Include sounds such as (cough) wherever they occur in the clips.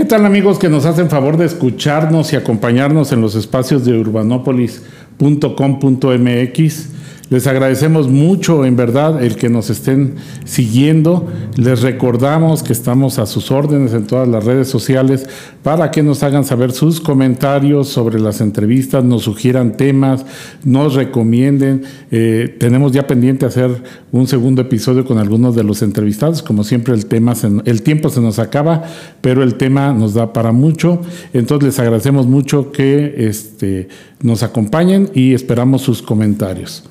¿Qué tal amigos que nos hacen favor de escucharnos y acompañarnos en los espacios de urbanopolis.com.mx? Les agradecemos mucho, en verdad, el que nos estén siguiendo. Les recordamos que estamos a sus órdenes en todas las redes sociales para que nos hagan saber sus comentarios sobre las entrevistas, nos sugieran temas, nos recomienden. Eh, tenemos ya pendiente hacer un segundo episodio con algunos de los entrevistados. Como siempre, el, tema el tiempo se nos acaba, pero el tema nos da para mucho. Entonces, les agradecemos mucho que este, nos acompañen y esperamos sus comentarios.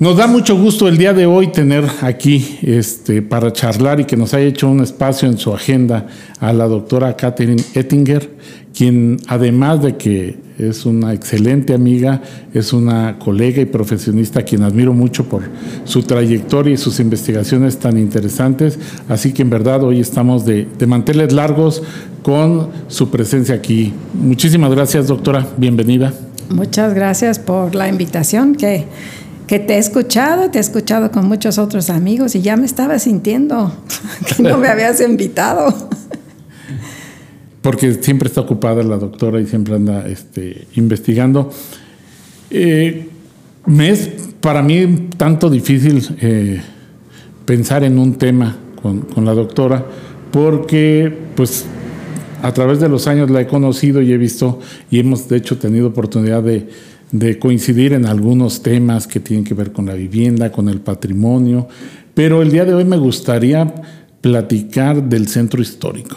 Nos da mucho gusto el día de hoy tener aquí este, para charlar y que nos haya hecho un espacio en su agenda a la doctora Catherine Ettinger, quien además de que es una excelente amiga, es una colega y profesionista a quien admiro mucho por su trayectoria y sus investigaciones tan interesantes. Así que en verdad hoy estamos de, de manteles largos con su presencia aquí. Muchísimas gracias, doctora. Bienvenida. Muchas gracias por la invitación. Que que te he escuchado, te he escuchado con muchos otros amigos y ya me estaba sintiendo (laughs) que no me habías invitado. Porque siempre está ocupada la doctora y siempre anda este, investigando. Eh, me es para mí tanto difícil eh, pensar en un tema con, con la doctora porque pues a través de los años la he conocido y he visto y hemos de hecho tenido oportunidad de, de coincidir en algunos temas que tienen que ver con la vivienda, con el patrimonio, pero el día de hoy me gustaría platicar del centro histórico.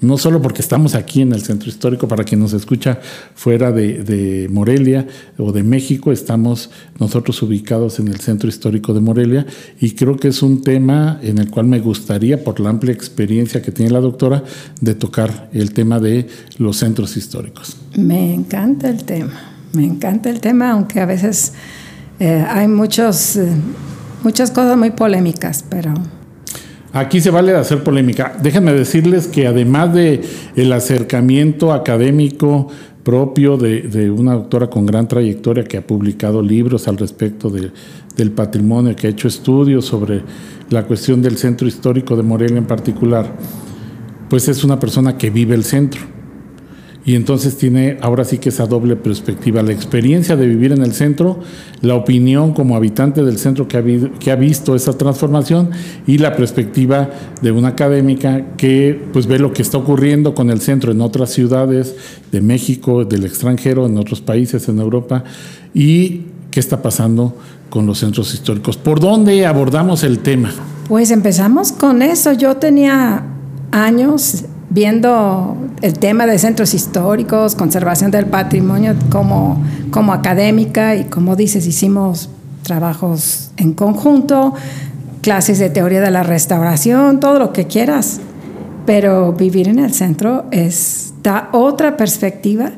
No solo porque estamos aquí en el centro histórico, para quien nos escucha fuera de, Morelia o de México, estamos nosotros ubicados en el centro histórico de Morelia y creo que es un tema en el cual me gustaría, por la amplia experiencia que tiene la doctora, de tocar el tema de los centros históricos. Me encanta el tema. Me encanta el tema, aunque a veces eh, hay muchos, eh, muchas cosas muy polémicas, pero... Aquí se vale hacer polémica. Déjenme decirles que además de el acercamiento académico propio de, una doctora con gran trayectoria que ha publicado libros al respecto del patrimonio, que ha hecho estudios sobre la cuestión del centro histórico de Morelia en particular, pues es una persona que vive el centro y entonces tiene ahora sí que esa doble perspectiva, la experiencia de vivir en el centro, la opinión como habitante del centro que ha, visto esa transformación y la perspectiva de una académica que pues ve lo que está ocurriendo con el centro en otras ciudades de México, del extranjero, en otros países, en Europa y qué está pasando con los centros históricos. ¿Por dónde abordamos el tema? Pues empezamos con eso. Yo tenía años viendo el tema de centros históricos, conservación del patrimonio como, como académica y como dices, hicimos trabajos en conjunto, clases de teoría de la restauración, todo lo que quieras, pero vivir en el centro es da otra perspectiva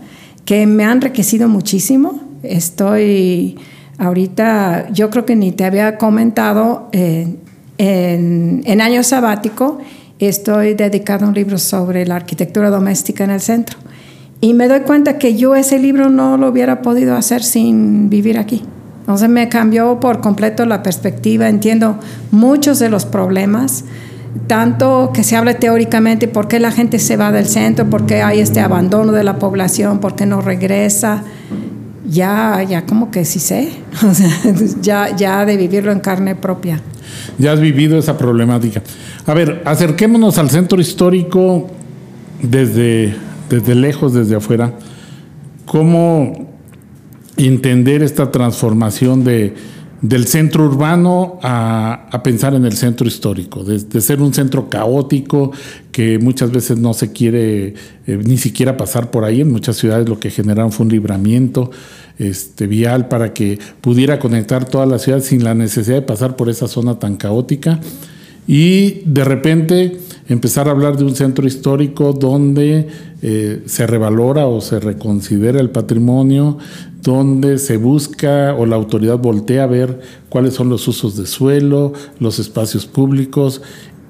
que me ha enriquecido muchísimo. Estoy ahorita, yo creo que ni te había comentado, eh, en, en año sabático estoy dedicado a un libro sobre la arquitectura doméstica en el centro. Y me doy cuenta que yo ese libro no lo hubiera podido hacer sin vivir aquí. Entonces me cambió por completo la perspectiva, entiendo muchos de los problemas, tanto que se habla teóricamente por qué la gente se va del centro, por qué hay este abandono de la población, por qué no regresa. Ya, ya como que sí sé, (laughs) ya, ya de vivirlo en carne propia. Ya has vivido esa problemática. A ver, acerquémonos al centro histórico desde, desde lejos, desde afuera. ¿Cómo entender esta transformación de, del centro urbano a, pensar en el centro histórico, de, ser un centro caótico que muchas veces no se quiere eh, ni siquiera pasar por ahí. En muchas ciudades lo que generaron fue un libramiento este, vial para que pudiera conectar toda la ciudad sin la necesidad de pasar por esa zona tan caótica. Y de repente empezar a hablar de un centro histórico donde eh, se revalora o se reconsidera el patrimonio, donde se busca o la autoridad voltea a ver cuáles son los usos de suelo, los espacios públicos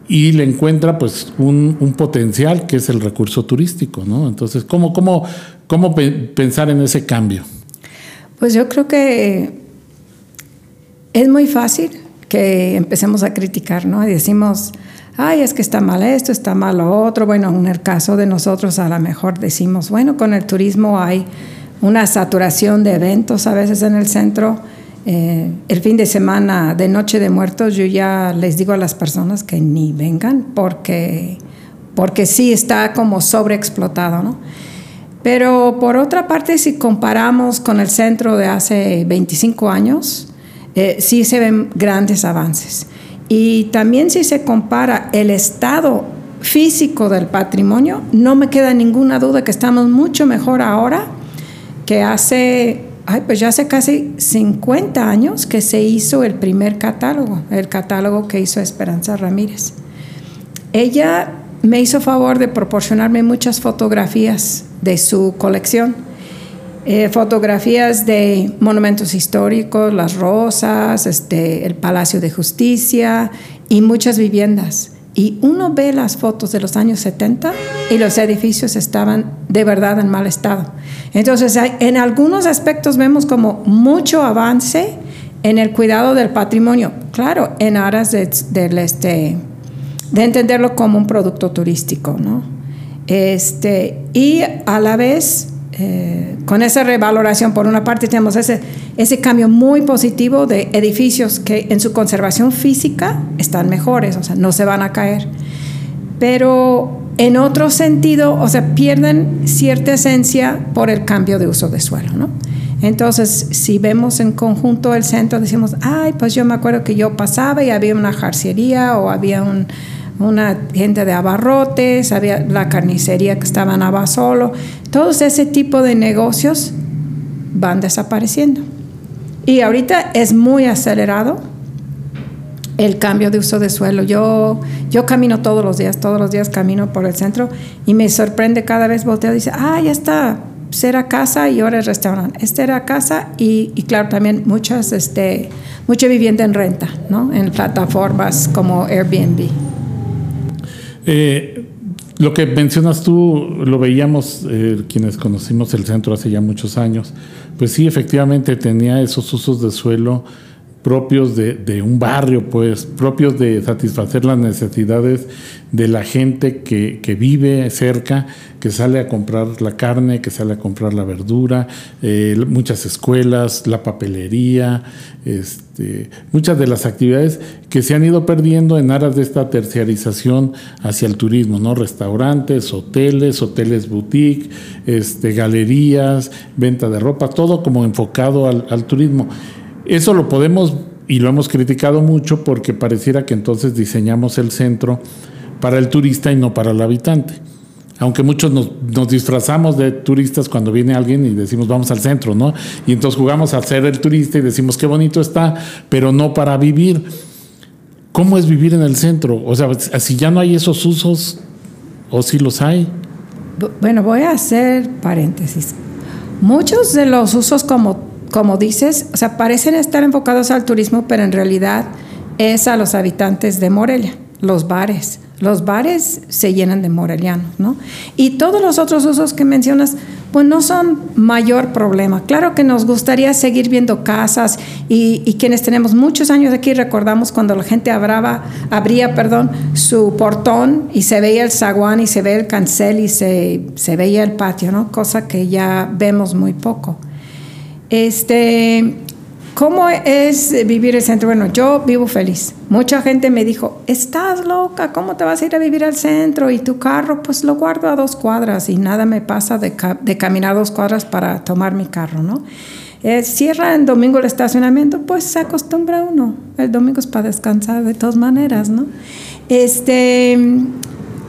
y le encuentra pues un, un potencial que es el recurso turístico, ¿no? Entonces, ¿cómo, cómo, cómo pensar en ese cambio? Pues yo creo que es muy fácil que empecemos a criticar, ¿no? Y decimos, ay, es que está mal esto, está mal lo otro. Bueno, en el caso de nosotros a lo mejor decimos, bueno, con el turismo hay una saturación de eventos a veces en el centro. Eh, el fin de semana de Noche de Muertos yo ya les digo a las personas que ni vengan porque, porque sí está como sobreexplotado, ¿no? Pero por otra parte, si comparamos con el centro de hace 25 años, eh, sí se ven grandes avances. Y también si se compara el estado físico del patrimonio, no me queda ninguna duda que estamos mucho mejor ahora que hace, ay, pues ya hace casi 50 años que se hizo el primer catálogo, el catálogo que hizo Esperanza Ramírez. Ella me hizo favor de proporcionarme muchas fotografías de su colección eh, fotografías de monumentos históricos, las rosas, este, el Palacio de Justicia y muchas viviendas. Y uno ve las fotos de los años 70 y los edificios estaban de verdad en mal estado. Entonces, en algunos aspectos vemos como mucho avance en el cuidado del patrimonio, claro, en aras de, este, de entenderlo como un producto turístico, ¿no? Este, y a la vez eh, con esa revaloración, por una parte tenemos ese, ese cambio muy positivo de edificios que en su conservación física están mejores, o sea, no se van a caer. Pero en otro sentido, o sea, pierden cierta esencia por el cambio de uso de suelo, ¿no? Entonces, si vemos en conjunto el centro, decimos, ay, pues yo me acuerdo que yo pasaba y había una jarcería o había un, una gente de abarrotes, había la carnicería que estaba en Abasolo, todos ese tipo de negocios van desapareciendo. Y ahorita es muy acelerado el cambio de uso de suelo. Yo, yo camino todos los días, todos los días camino por el centro y me sorprende cada vez volteo y dice, ah, ya está, pues era casa y ahora es restaurante. Este era casa y, y, claro, también muchas, este, mucha vivienda en renta, ¿no? En plataformas como Airbnb. Eh, lo que mencionas tú, lo veíamos eh, quienes conocimos el centro hace ya muchos años, pues sí, efectivamente tenía esos usos de suelo propios de, un barrio, pues, propios de satisfacer las necesidades de la gente que, vive cerca, que sale a comprar la carne, que sale a comprar la verdura, eh, muchas escuelas, la papelería, este, muchas de las actividades que se han ido perdiendo en aras de esta terciarización hacia el turismo, ¿no? Restaurantes, hoteles, hoteles boutique, este, galerías, venta de ropa, todo como enfocado al turismo. Eso lo podemos y lo hemos criticado mucho porque pareciera que entonces diseñamos el centro para el turista y no para el habitante. Aunque muchos nos, disfrazamos de turistas cuando viene alguien y decimos vamos al centro, ¿no? Y entonces jugamos a ser el turista y decimos qué bonito está, pero no para vivir. ¿Cómo es vivir en el centro? O sea, si ya no hay esos usos, o si los hay. Bueno, voy a hacer paréntesis. Muchos de los usos como como dices, o sea, parecen estar enfocados al turismo, pero en realidad es a los habitantes de Morelia, los bares. Los bares se llenan de morelianos, ¿no? Y todos los otros usos que mencionas, pues no son mayor problema. Claro que nos gustaría seguir viendo casas y, quienes tenemos muchos años aquí recordamos cuando la gente abraba, abría perdón, su portón y se veía el zaguán y se veía el cancel y se, se veía el patio, ¿no? Cosa que ya vemos muy poco. Este, ¿Cómo es vivir el centro? Bueno, yo vivo feliz. Mucha gente me dijo, estás loca, ¿cómo te vas a ir a vivir al centro? Y tu carro, pues lo guardo a dos cuadras y nada me pasa de, de caminar dos cuadras para tomar mi carro, ¿no? Eh, cierra el domingo el estacionamiento, pues se acostumbra uno. El domingo es para descansar de todas maneras, ¿no? Este,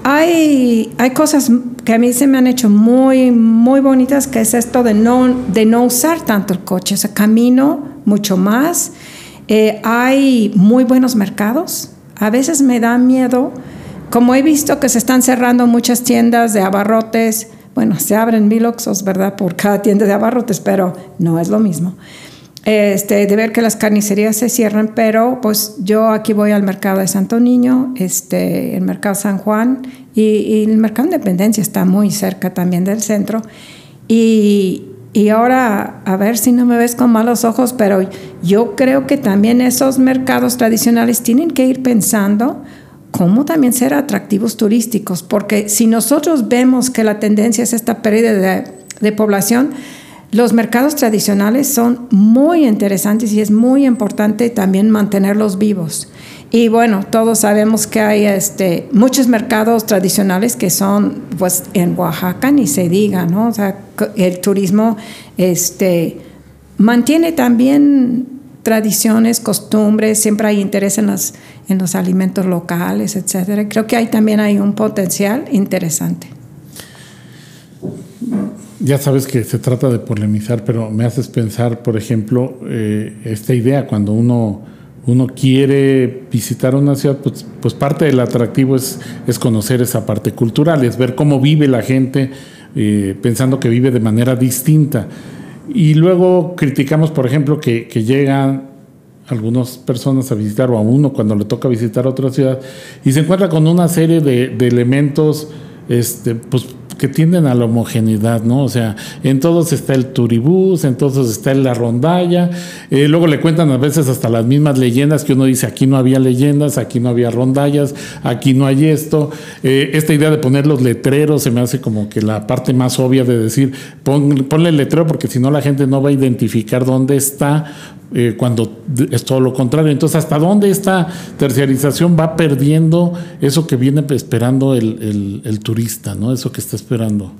hay, hay cosas que a mí se me han hecho muy, muy bonitas, que es esto de no, de no usar tanto el coche, o sea, camino mucho más. Eh, hay muy buenos mercados. A veces me da miedo, como he visto que se están cerrando muchas tiendas de abarrotes, bueno, se abren mil oxos, ¿verdad? Por cada tienda de abarrotes, pero no es lo mismo este, de ver que las carnicerías se cierran, pero pues yo aquí voy al mercado de Santo Niño, este, el mercado San Juan y, el mercado Independencia está muy cerca también del centro. Y, y, ahora, a ver si no me ves con malos ojos, pero yo creo que también esos mercados tradicionales tienen que ir pensando cómo también ser atractivos turísticos, porque si nosotros vemos que la tendencia es esta pérdida de, de población, los mercados tradicionales son muy interesantes y es muy importante también mantenerlos vivos. Y bueno, todos sabemos que hay este, muchos mercados tradicionales que son, pues en Oaxaca ni se diga, ¿no? O sea, el turismo este, mantiene también tradiciones, costumbres, siempre hay interés en los, en los alimentos locales, etcétera. Creo que ahí también hay un potencial interesante. Ya sabes que se trata de polemizar, pero me haces pensar, por ejemplo, eh, esta idea cuando uno uno quiere visitar una ciudad, pues, pues, parte del atractivo es, es, conocer esa parte cultural, es ver cómo vive la gente eh, pensando que vive de manera distinta. Y luego criticamos, por ejemplo, que, llegan algunas personas a visitar o a uno cuando le toca visitar otra ciudad y se encuentra con una serie de, de elementos este, pues, que tienden a la homogeneidad, ¿no? O sea, en todos está el turibús, en todos está la rondalla, eh, luego le cuentan a veces hasta las mismas leyendas que uno dice, aquí no había leyendas, aquí no había rondallas, aquí no hay esto. Eh, esta idea de poner los letreros se me hace como que la parte más obvia de decir, ponle el letrero porque si no la gente no va a identificar dónde está eh, cuando es todo lo contrario. Entonces, ¿hasta dónde esta terciarización va perdiendo eso que viene esperando el, el, turista, ¿no? Eso que está esperando?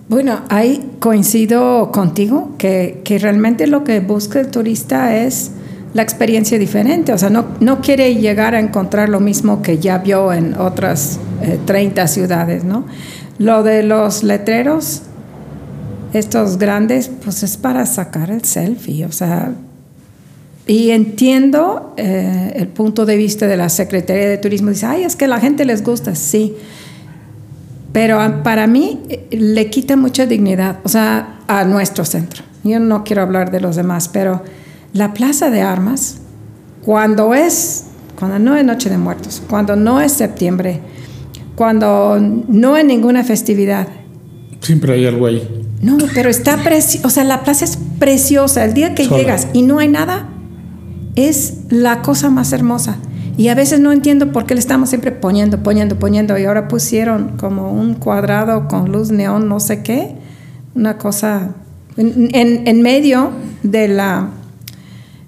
Bueno, ahí coincido contigo que, que, realmente lo que busca el turista es la experiencia diferente. O sea, no, no quiere llegar a encontrar lo mismo que ya vio en otras 30 eh, ciudades, ¿no? Lo de los letreros, estos grandes, pues es para sacar el selfie, o sea y entiendo eh, el punto de vista de la Secretaría de Turismo. Dice, ay, es que la gente les gusta, sí. Pero para mí eh, le quita mucha dignidad, o sea, a nuestro centro. Yo no quiero hablar de los demás, pero la Plaza de Armas, cuando es, cuando no es Noche de Muertos, cuando no es septiembre, cuando no hay ninguna festividad. Siempre hay algo ahí. No, pero está preciosa, o sea, la plaza es preciosa. El día que llegas y no hay nada, es la cosa más hermosa. Y a veces no entiendo por qué le estamos siempre poniendo, poniendo, poniendo. Y ahora pusieron como un cuadrado con luz neón, no sé qué. Una cosa en, medio de la.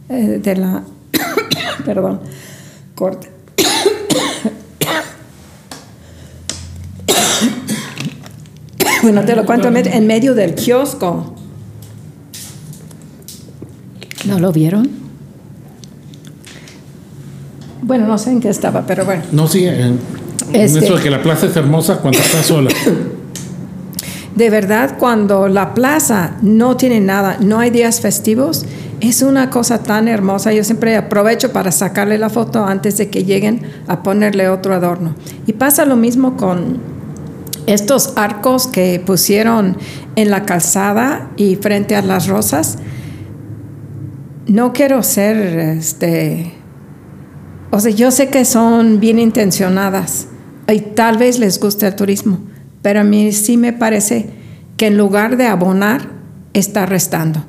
Eh, de la. (coughs) perdón, corte. (coughs) bueno, te lo cuento en medio del kiosco. ¿No lo vieron? Bueno, no sé en qué estaba, pero bueno. No, sí, en, este, eso de que la plaza es hermosa cuando está sola. De verdad, cuando la plaza no tiene nada, no hay días festivos, es una cosa tan hermosa. Yo siempre aprovecho para sacarle la foto antes de que lleguen a ponerle otro adorno. Y pasa lo mismo con estos arcos que pusieron en la calzada y frente a las rosas. No quiero ser este o sea, yo sé que son bien intencionadas y tal vez les guste el turismo, pero a mí sí me parece que en lugar de abonar, está restando.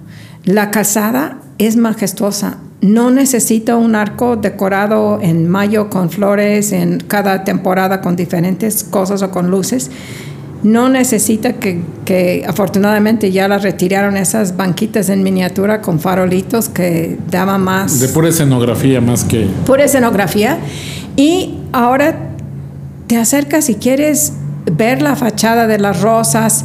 La calzada es majestuosa. No necesita un arco decorado en mayo con flores, en cada temporada con diferentes cosas o con luces no necesita que, afortunadamente ya las retiraron esas banquitas en miniatura con farolitos que daban más... De pura escenografía más que... Pura escenografía. Y ahora te acercas si quieres ver la fachada de las rosas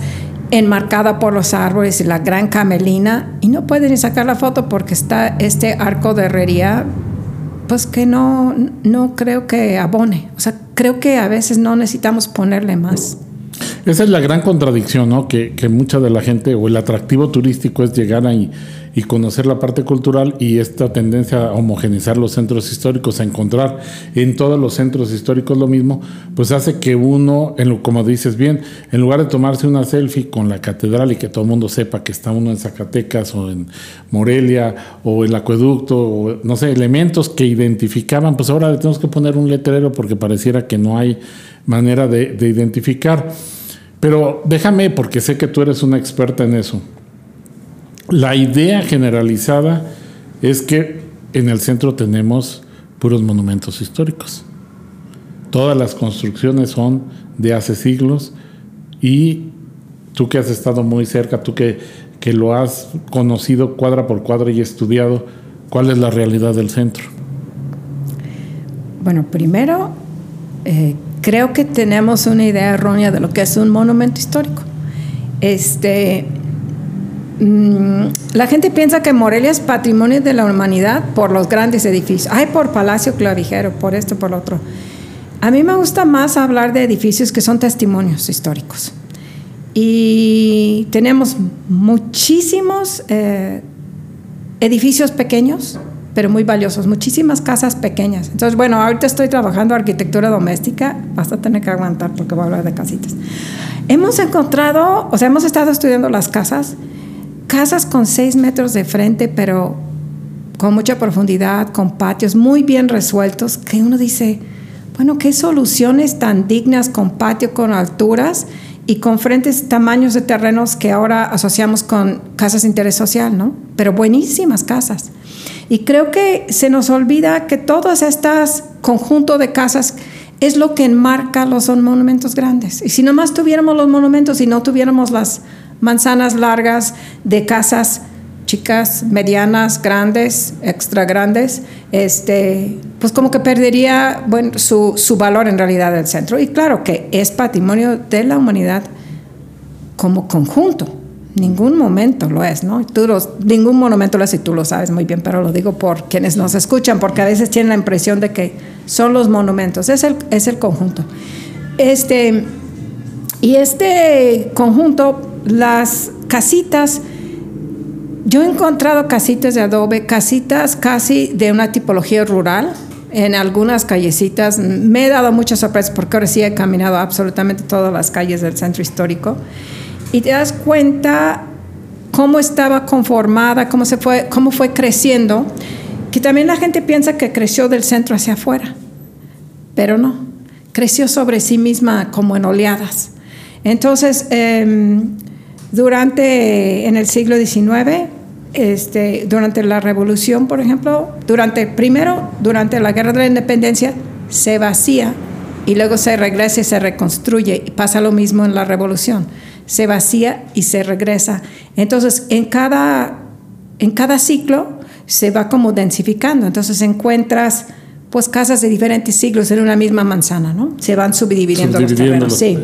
enmarcada por los árboles y la gran camelina y no pueden sacar la foto porque está este arco de herrería pues que no, no creo que abone. O sea, creo que a veces no necesitamos ponerle más. Esa es la gran contradicción, ¿no? Que, mucha de la gente o el atractivo turístico es llegar ahí y conocer la parte cultural y esta tendencia a homogenizar los centros históricos, a encontrar en todos los centros históricos lo mismo, pues hace que uno, en lo, como dices bien, en lugar de tomarse una selfie con la catedral y que todo el mundo sepa que está uno en Zacatecas o en Morelia o el acueducto, o, no sé, elementos que identificaban, pues ahora le tenemos que poner un letrero porque pareciera que no hay manera de identificar. Pero déjame, porque sé que tú eres una experta en eso. La idea generalizada es que en el centro tenemos puros monumentos históricos. Todas las construcciones son de hace siglos y tú que has estado muy cerca, tú que, que lo has conocido cuadra por cuadra y estudiado, ¿cuál es la realidad del centro? Bueno, primero, eh, creo que tenemos una idea errónea de lo que es un monumento histórico. Este, mm, la gente piensa que Morelia es patrimonio de la humanidad por los grandes edificios. Ay, por Palacio Clavijero, por esto, por lo otro. A mí me gusta más hablar de edificios que son testimonios históricos. Y tenemos muchísimos eh, edificios pequeños, pero muy valiosos, muchísimas casas pequeñas. Entonces, bueno, ahorita estoy trabajando arquitectura doméstica, vas a tener que aguantar porque voy a hablar de casitas. Hemos encontrado, o sea, hemos estado estudiando las casas, casas con seis metros de frente, pero con mucha profundidad, con patios muy bien resueltos, que uno dice, bueno, qué soluciones tan dignas con patio, con alturas y con frentes tamaños de terrenos que ahora asociamos con casas de interés social, ¿no? Pero buenísimas casas. Y creo que se nos olvida que todas estas conjunto de casas es lo que enmarca los monumentos grandes. Y si nomás tuviéramos los monumentos y no tuviéramos las manzanas largas de casas chicas, medianas, grandes, extra grandes, este, pues como que perdería bueno, su, su valor en realidad del centro. Y claro que es patrimonio de la humanidad como conjunto. Ningún momento lo es, ¿no? Tú ningún monumento lo es y tú lo sabes muy bien, pero lo digo por quienes nos escuchan, porque a veces tienen la impresión de que son los monumentos, es el, es el conjunto. Este, y este conjunto, las casitas, yo he encontrado casitas de adobe, casitas casi de una tipología rural, en algunas callecitas. Me he dado muchas sorpresas porque ahora sí he caminado absolutamente todas las calles del centro histórico. Y te das cuenta cómo estaba conformada, cómo, se fue, cómo fue creciendo, que también la gente piensa que creció del centro hacia afuera, pero no, creció sobre sí misma como en oleadas. Entonces, em, durante, en el siglo XIX, este, durante la revolución, por ejemplo, durante, primero, durante la guerra de la independencia, se vacía y luego se regresa y se reconstruye. Y pasa lo mismo en la revolución. Se vacía y se regresa. Entonces, en cada, en cada ciclo se va como densificando. Entonces encuentras pues casas de diferentes siglos en una misma manzana, ¿no? Se van subdividiendo, los terrenos. Sí.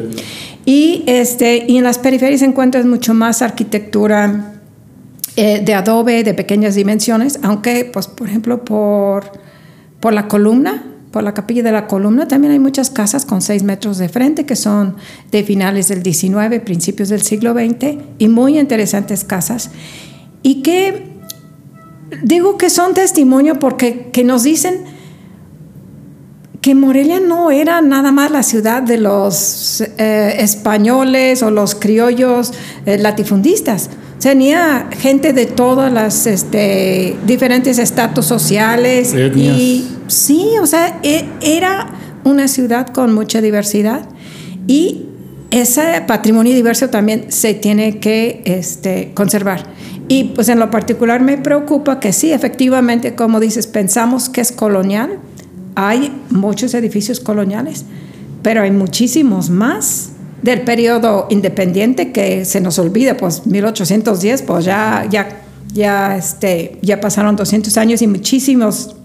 Y, este, y en las periferias encuentras mucho más arquitectura eh, de adobe de pequeñas dimensiones, aunque, pues, por ejemplo, por, por la columna, por la capilla de la columna, también hay muchas casas con 6 metros de frente que son de finales del 19, principios del siglo XX, y muy interesantes casas. Y que digo que son testimonio porque que nos dicen que Morelia no era nada más la ciudad de los eh, españoles o los criollos eh, latifundistas tenía gente de todas las este, diferentes estatus sociales. Y sí, o sea, e, era una ciudad con mucha diversidad y ese patrimonio diverso también se tiene que este, conservar. Y pues en lo particular me preocupa que sí, efectivamente, como dices, pensamos que es colonial. Hay muchos edificios coloniales, pero hay muchísimos más del periodo independiente que se nos olvida, pues 1810, pues ya, ya, ya, este, ya pasaron 200 años y muchísimos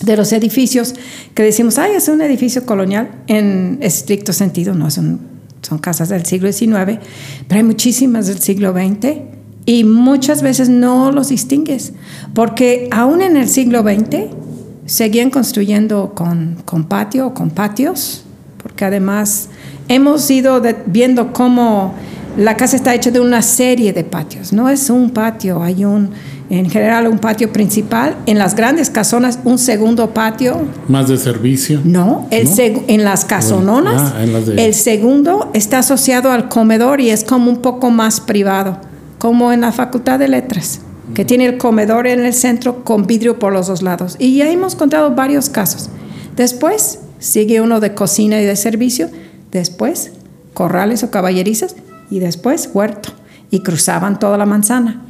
de los edificios que decimos, ay, es un edificio colonial en estricto sentido, no son, son casas del siglo XIX, pero hay muchísimas del siglo XX y muchas veces no los distingues, porque aún en el siglo XX seguían construyendo con, con patio o con patios, porque además hemos ido viendo cómo la casa está hecha de una serie de patios. No es un patio, hay un, en general un patio principal. En las grandes casonas, un segundo patio. ¿Más de servicio? No, el en las casononas, ah, el segundo está asociado al comedor y es como un poco más privado, como en la Facultad de Letras que tiene el comedor en el centro con vidrio por los dos lados. Y ya hemos contado varios casos. Después sigue uno de cocina y de servicio después corrales o caballerizas y después huerto. Y cruzaban toda la manzana.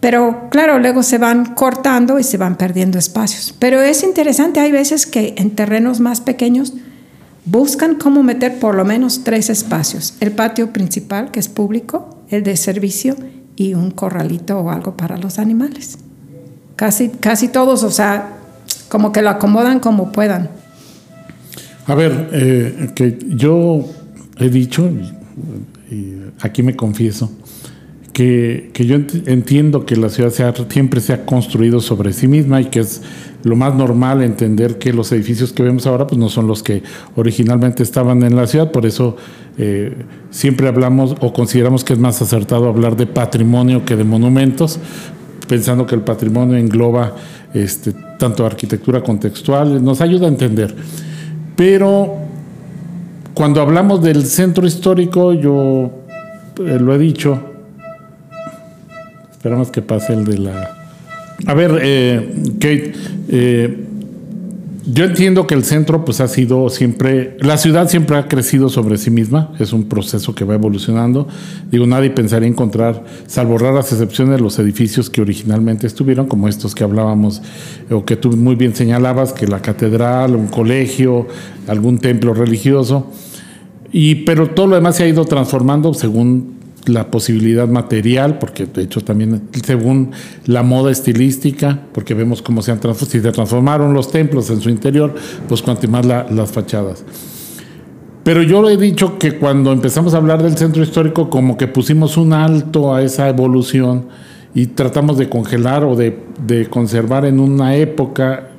Pero claro, luego se van cortando y se van perdiendo espacios. Pero es interesante, hay veces que en terrenos más pequeños buscan cómo meter por lo menos tres espacios. El patio principal, que es público, el de servicio y un corralito o algo para los animales. Casi, casi todos, o sea, como que lo acomodan como puedan. A ver, eh, que yo he dicho, y aquí me confieso, que, yo entiendo que la ciudad siempre se ha construido sobre sí misma y que es lo más normal entender que los edificios que vemos ahora pues no son los que originalmente estaban en la ciudad, por eso eh, siempre hablamos o consideramos que es más acertado hablar de patrimonio que de monumentos, pensando que el patrimonio engloba este, tanto arquitectura contextual, nos ayuda a entender. Pero cuando hablamos del centro histórico, yo eh, lo he dicho, Esperamos que pase el de la... A ver, eh, Kate, eh, yo entiendo que el centro pues ha sido siempre, la ciudad siempre ha crecido sobre sí misma, es un proceso que va evolucionando. Digo, nadie pensaría encontrar, salvo raras excepciones, los edificios que originalmente estuvieron, como estos que hablábamos, o que tú muy bien señalabas, que la catedral, un colegio, algún templo religioso. Y, pero todo lo demás se ha ido transformando según la posibilidad material, porque de hecho también según la moda estilística, porque vemos cómo se han si se transformaron los templos en su interior, pues cuanto más las fachadas. Pero yo he dicho que cuando empezamos a hablar del centro histórico, como que pusimos un alto a esa evolución y tratamos de congelar o de conservar en una época,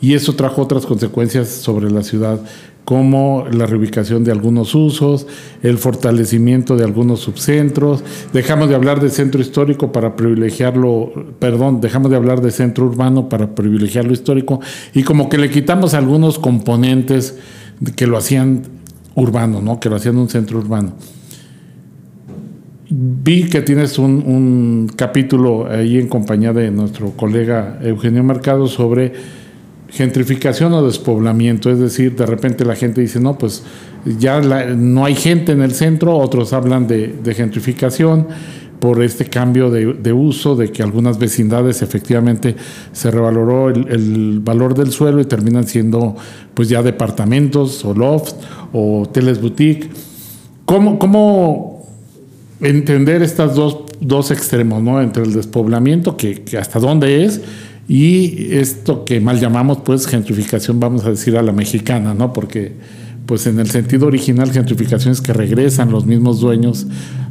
y eso trajo otras consecuencias sobre la ciudad como la reubicación de algunos usos, el fortalecimiento de algunos subcentros. Dejamos de hablar de centro histórico para privilegiarlo, perdón, dejamos de hablar de centro urbano para privilegiar lo histórico y como que le quitamos algunos componentes que lo hacían urbano, ¿no? que lo hacían un centro urbano. Vi que tienes un, un capítulo ahí en compañía de nuestro colega Eugenio Mercado sobre gentrificación o despoblamiento, es decir, de repente la gente dice, no, pues ya no hay gente en el centro, otros hablan de, gentrificación por este cambio de, uso, de que algunas vecindades efectivamente se revaloró el, valor del suelo y terminan siendo pues ya departamentos o lofts o hoteles boutique. ¿Cómo, cómo entender estas dos, dos extremos, ¿no? Entre el despoblamiento, que, que hasta dónde es, y esto que mal llamamos pues gentrificación, vamos a decir a la mexicana, ¿no? Porque pues en el sentido original gentrificación es que regresan los mismos dueños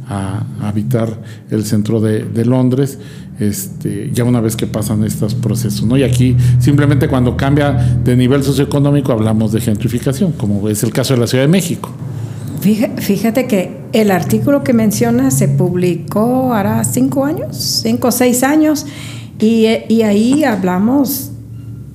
a, habitar el centro de, Londres, este, ya una vez que pasan estos procesos, ¿no? Y aquí simplemente cuando cambia de nivel socioeconómico hablamos de gentrificación, como es el caso de la Ciudad de México. Fíjate que el artículo que menciona se publicó hará cinco años, cinco o seis años, y, ahí hablamos,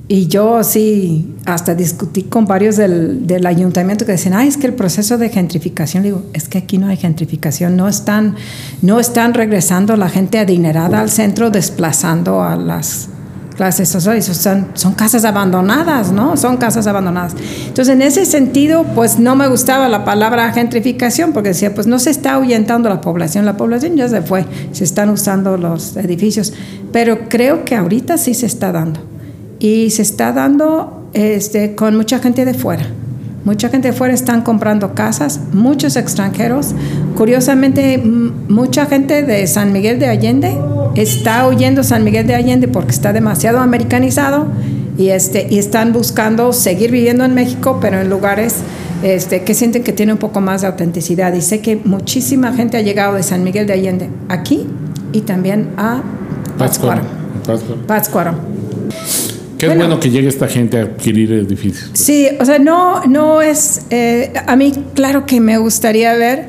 y yo sí, hasta discutí con varios del, del, ayuntamiento que decían, ay, es que el proceso de gentrificación, digo, es que aquí no hay gentrificación, no están, no están regresando la gente adinerada al centro, desplazando a las clases sociales, son, son casas abandonadas, ¿no? Son casas abandonadas. Entonces, en ese sentido, pues no me gustaba la palabra gentrificación, porque decía, pues no se está ahuyentando la población, la población ya se fue, se están usando los edificios, pero creo que ahorita sí se está dando. Y se está dando este, con mucha gente de fuera. Mucha gente de fuera están comprando casas, muchos extranjeros. Curiosamente, mucha gente de San Miguel de Allende está huyendo San Miguel de Allende porque está demasiado americanizado y, este, y están buscando seguir viviendo en México, pero en lugares este, que sienten que tiene un poco más de autenticidad. Y sé que muchísima gente ha llegado de San Miguel de Allende aquí y también a Pátzcuaro. Pátzcuaro. Qué bueno, bueno, que llegue esta gente a adquirir edificios. Sí, o sea, no, no es. Eh, a mí, claro que me gustaría ver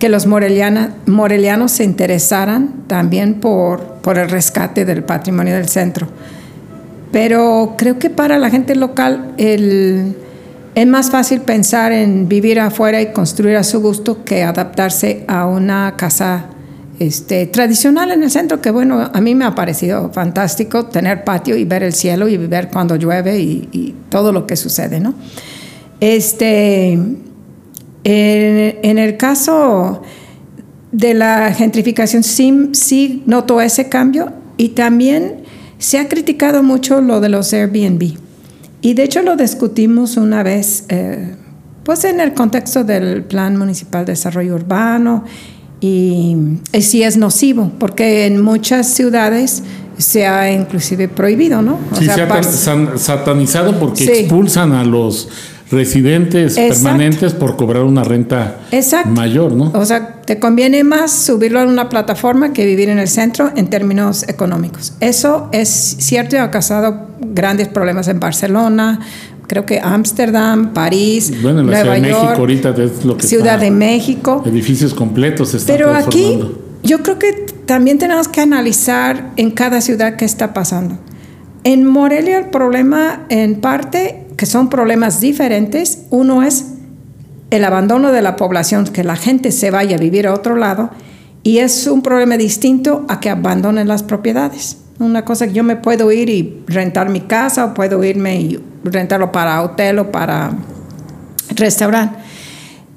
que los morelianos se interesaran también por, por el rescate del patrimonio del centro. Pero creo que para la gente local el, es más fácil pensar en vivir afuera y construir a su gusto que adaptarse a una casa este, tradicional en el centro, que bueno, a mí me ha parecido fantástico tener patio y ver el cielo y ver cuando llueve y, todo lo que sucede, ¿no? Este, en, el caso de la gentrificación, sí, sí noto ese cambio y también se ha criticado mucho lo de los Airbnb. Y de hecho lo discutimos una vez, eh, pues en el contexto del Plan Municipal de Desarrollo Urbano y, y sí es nocivo, porque en muchas ciudades se ha inclusive prohibido, ¿no? O sí, se ha satanizado porque expulsan a los residentes permanentes por cobrar una renta mayor, ¿no? O sea, te conviene más subirlo a una plataforma que vivir en el centro en términos económicos. Eso es cierto y ha causado grandes problemas en Barcelona, creo que Ámsterdam, París, bueno, en la Nueva Ciudad York, de México ahorita es lo que Ciudad de México. Edificios completos están Pero aquí yo creo que también tenemos que analizar en cada ciudad qué está pasando. En Morelia el problema en parte que son problemas diferentes. Uno es el abandono de la población, que la gente se vaya a vivir a otro lado, y es un problema distinto a que abandonen las propiedades. Una cosa que yo me puedo ir y rentar mi casa, o puedo irme y rentarlo para hotel o para restaurante.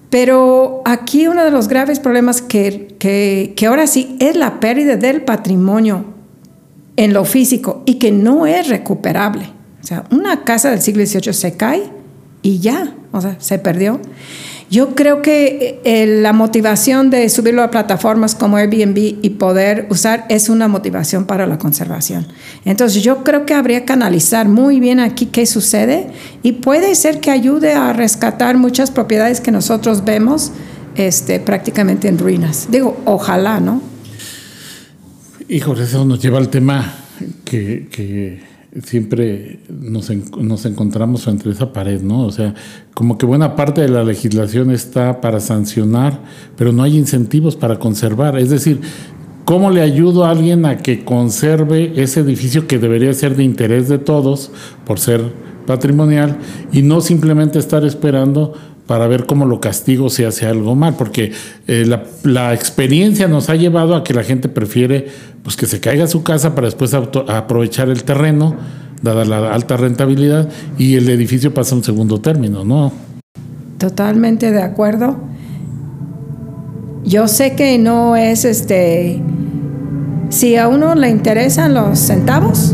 Pero aquí uno de los graves problemas que, que, ahora sí es la pérdida del patrimonio en lo físico y que no es recuperable. O sea, una casa del siglo XVIII se cae y ya, o sea, se perdió. Yo creo que eh, la motivación de subirlo a plataformas como Airbnb y poder usar es una motivación para la conservación. Entonces yo creo que habría que analizar muy bien aquí qué sucede y puede ser que ayude a rescatar muchas propiedades que nosotros vemos este, prácticamente en ruinas. Digo, ojalá, ¿no? Híjole, eso nos lleva al tema que, que siempre nos, nos, encontramos frente a esa pared, ¿no? O sea, como que buena parte de la legislación está para sancionar, pero no hay incentivos para conservar. Es decir, ¿cómo le ayudo a alguien a que conserve ese edificio que debería ser de interés de todos por ser patrimonial y no simplemente estar esperando para ver cómo lo castigo si hace algo mal, porque eh, la, la, experiencia nos ha llevado a que la gente prefiere pues que se caiga su casa para después aprovechar el terreno, dada la alta rentabilidad, y el edificio pasa a un segundo término, ¿no? Totalmente de acuerdo. Yo sé que no es este. Si a uno le interesan los centavos,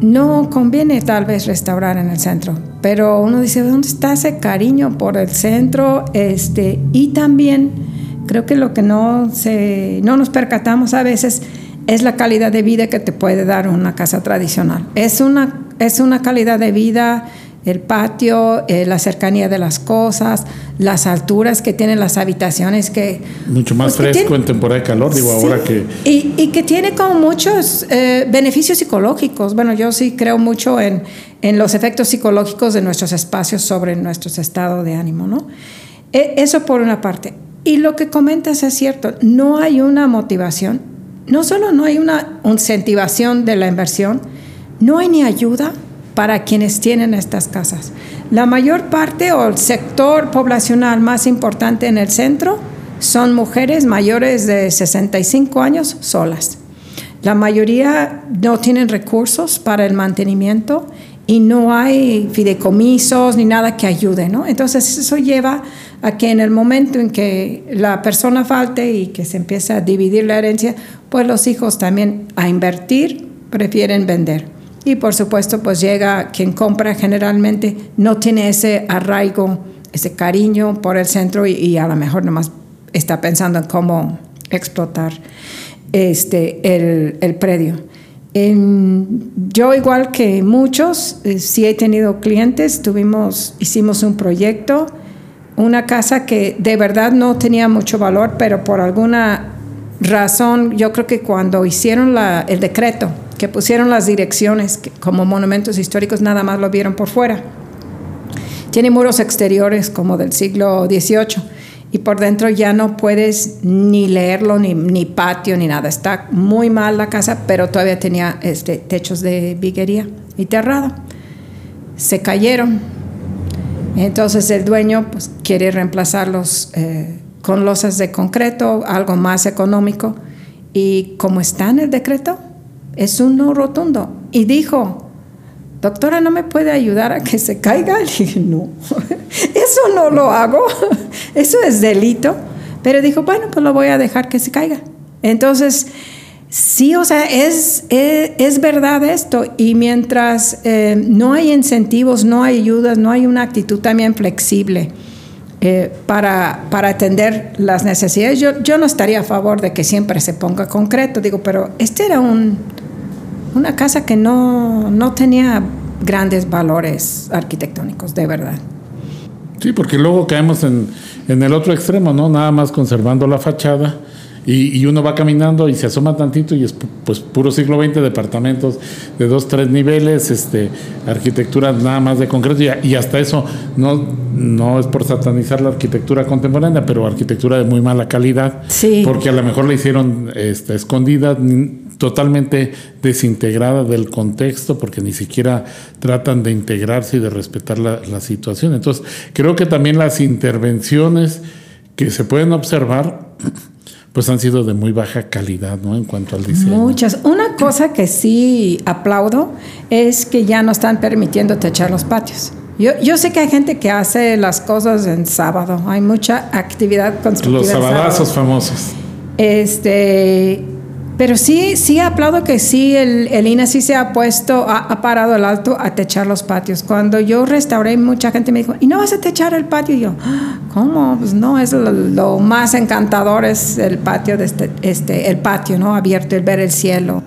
no conviene tal vez restaurar en el centro, pero uno dice, ¿dónde está ese cariño por el centro? Este, y también creo que lo que no, se, no nos percatamos a veces es la calidad de vida que te puede dar una casa tradicional. Es una, es una calidad de vida el patio, eh, la cercanía de las cosas, las alturas que tienen las habitaciones que... Mucho más pues, fresco en temporada de calor, digo, ahora que... Y, y, que tiene como muchos eh, beneficios psicológicos. Bueno, yo sí creo mucho en, en, los efectos psicológicos de nuestros espacios sobre nuestro estado de ánimo, ¿no? E, eso por una parte. Y lo que comentas es cierto, no hay una motivación, no solo no hay una incentivación de la inversión, no hay ni ayuda para quienes tienen estas casas. La mayor parte o el sector poblacional más importante en el centro son mujeres mayores de 65 años solas. La mayoría no tienen recursos para el mantenimiento y no hay fideicomisos ni nada que ayude, ¿no? Entonces eso lleva a que en el momento en que la persona falte y que se empiece a dividir la herencia, pues los hijos también a invertir prefieren vender. Y por supuesto, pues llega quien compra generalmente no tiene ese arraigo, ese cariño por el centro y, a lo mejor nomás está pensando en cómo explotar este, el, el predio. yo igual que muchos, eh, sí he tenido clientes, tuvimos, hicimos un proyecto, una casa que de verdad no tenía mucho valor, pero por alguna razón, yo creo que cuando hicieron la, el decreto que pusieron las direcciones como monumentos históricos, nada más lo vieron por fuera. Tiene muros exteriores como del siglo XVIII y por dentro ya no puedes ni leerlo, ni, ni, patio, ni nada. Está muy mal la casa, pero todavía tenía este, techos de viguería y terrado. Se cayeron. Entonces el dueño pues, quiere reemplazarlos eh, con losas de concreto, algo más económico. Y como está en el decreto, es un no rotundo. Y dijo, doctora, ¿no me puede ayudar a que se caiga? (laughs) Le dije, no, (laughs) eso no lo hago, (laughs) eso es delito. Pero dijo, bueno, pues lo voy a dejar que se caiga. Entonces, Sí, o sea, es, es, verdad esto. Y mientras eh, no hay incentivos, no hay ayudas, no hay una actitud también flexible eh, para, para, atender las necesidades, yo, yo no estaría a favor de que siempre se ponga concreto. Digo, pero este era un, una casa que no, no tenía grandes valores arquitectónicos, de verdad. Sí, porque luego caemos en, en el otro extremo, ¿no? Nada más conservando la fachada y, uno va caminando y se asoma tantito y es pues puro siglo XX, departamentos de dos, tres niveles, este, arquitectura nada más de concreto y, hasta eso no, no es por satanizar la arquitectura contemporánea, pero arquitectura de muy mala calidad, sí. porque a lo mejor la hicieron este, escondida, totalmente desintegrada del contexto, porque ni siquiera tratan de integrarse y de respetar la, la situación. Entonces, creo que también las intervenciones que se pueden observar (clears throat) pues han sido de muy baja calidad, ¿no? En cuanto al diseño. Muchas. Una cosa que sí aplaudo es que ya no están permitiendo techar los patios. Yo, yo sé que hay gente que hace las cosas en sábado. Hay mucha actividad constructiva. Los sabadazos famosos. Este, pero sí, sí aplaudo que sí, el, el INA sí se ha puesto, ha, parado el alto a techar los patios. Cuando yo restauré, mucha gente me dijo, ¿y no vas a techar el patio? Y yo, ¿cómo? Pues no, es lo, más encantador es el patio, de este, este, el patio, ¿no? Abierto, el ver el cielo.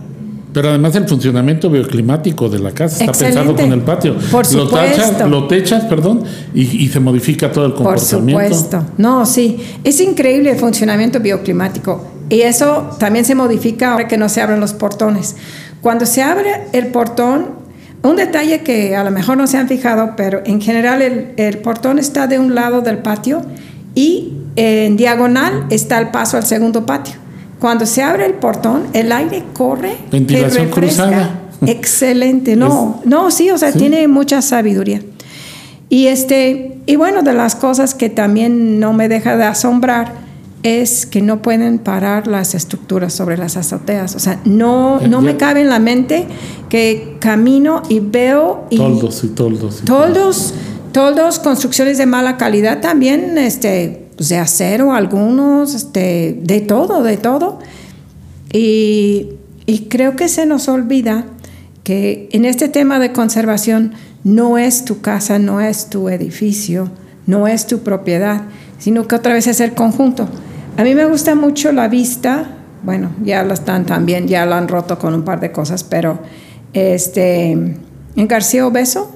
Pero además el funcionamiento bioclimático de la casa está pensado con el patio. Por supuesto. Lo, techas, perdón, y, y, se modifica todo el comportamiento. Por supuesto. No, sí. Es increíble el funcionamiento bioclimático. Y eso también se modifica ahora que no se abren los portones. Cuando se abre el portón, un detalle que a lo mejor no se han fijado, pero en general el, portón está de un lado del patio y en diagonal está el paso al segundo patio. Cuando se abre el portón, el aire corre. Ventilación cruzada. Excelente. No, no, sí, o sea, tiene mucha sabiduría. Y este, y bueno, de las cosas que también no me deja de asombrar es que no pueden parar las estructuras sobre las azoteas. O sea, no, no me cabe en la mente que camino y veo... Y toldos y toldos. toldos, toldos, construcciones de mala calidad también, este, pues, de acero algunos, este, de todo, de todo. Y, y creo que se nos olvida que en este tema de conservación no es tu casa, no es tu edificio, no es tu propiedad, sino que otra vez es el conjunto. A mí me gusta mucho la vista, bueno, ya la están también, ya la han roto con un par de cosas, pero este, en García Obeso,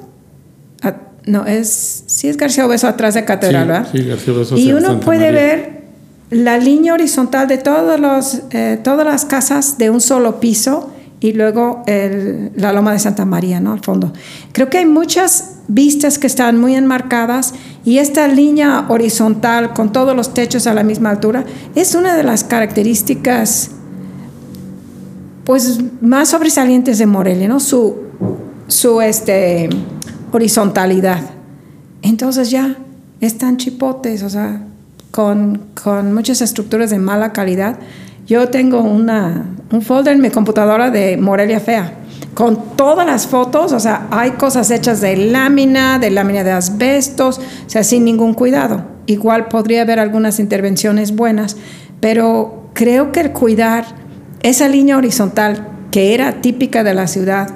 no, es, sí es García Obeso atrás de Catedral, ¿verdad? Sí, García Obeso. Y uno puede ver la línea horizontal de todos los, eh, todas las casas de un solo piso y luego la Loma de Santa María, ¿no? Al fondo. Creo que hay muchas vistas que están muy enmarcadas y esta línea horizontal con todos los techos a la misma altura es una de las características pues más sobresalientes de Morelia, ¿no? Su, su este, horizontalidad. Entonces ya están chipotes, o sea, con, con muchas estructuras de mala calidad. Yo tengo una, un folder en mi computadora de Morelia Fea con todas las fotos, o sea, hay cosas hechas de lámina, de lámina de asbestos, o sea, sin ningún cuidado. Igual podría haber algunas intervenciones buenas, pero creo que el cuidar esa línea horizontal que era típica de la ciudad,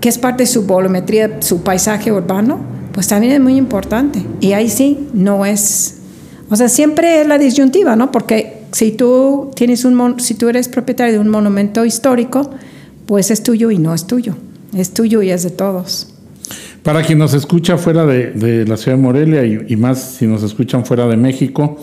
que es parte de su volumetría, su paisaje urbano, pues también es muy importante. Y ahí sí, no es, o sea, siempre es la disyuntiva, ¿no? Porque si tú tienes un, si tú eres propietario de un monumento histórico, pues es tuyo y no es tuyo. Es tuyo y es de todos. Para quien nos escucha fuera de, la ciudad de Morelia y, más si nos escuchan fuera de México,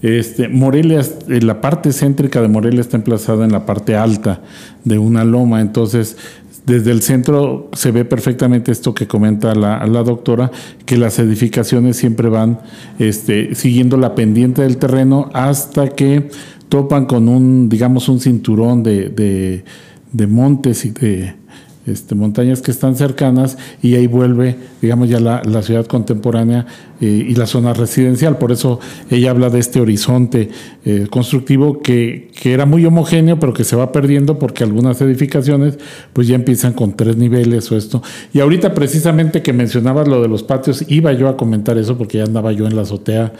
este, Morelia, eh, la parte céntrica de Morelia está emplazada en la parte alta de una loma, entonces desde el centro se ve perfectamente esto que comenta la, doctora, que las edificaciones siempre van este, siguiendo la pendiente del terreno hasta que topan con un, digamos, un cinturón de de montes y de este, montañas que están cercanas y ahí vuelve, digamos, ya la, ciudad contemporánea eh, y la zona residencial. Por eso ella habla de este horizonte eh, constructivo que, que, era muy homogéneo, pero que se va perdiendo porque algunas edificaciones pues ya empiezan con tres niveles o esto. Y ahorita precisamente que mencionabas lo de los patios, iba yo a comentar eso porque ya andaba yo en la azotea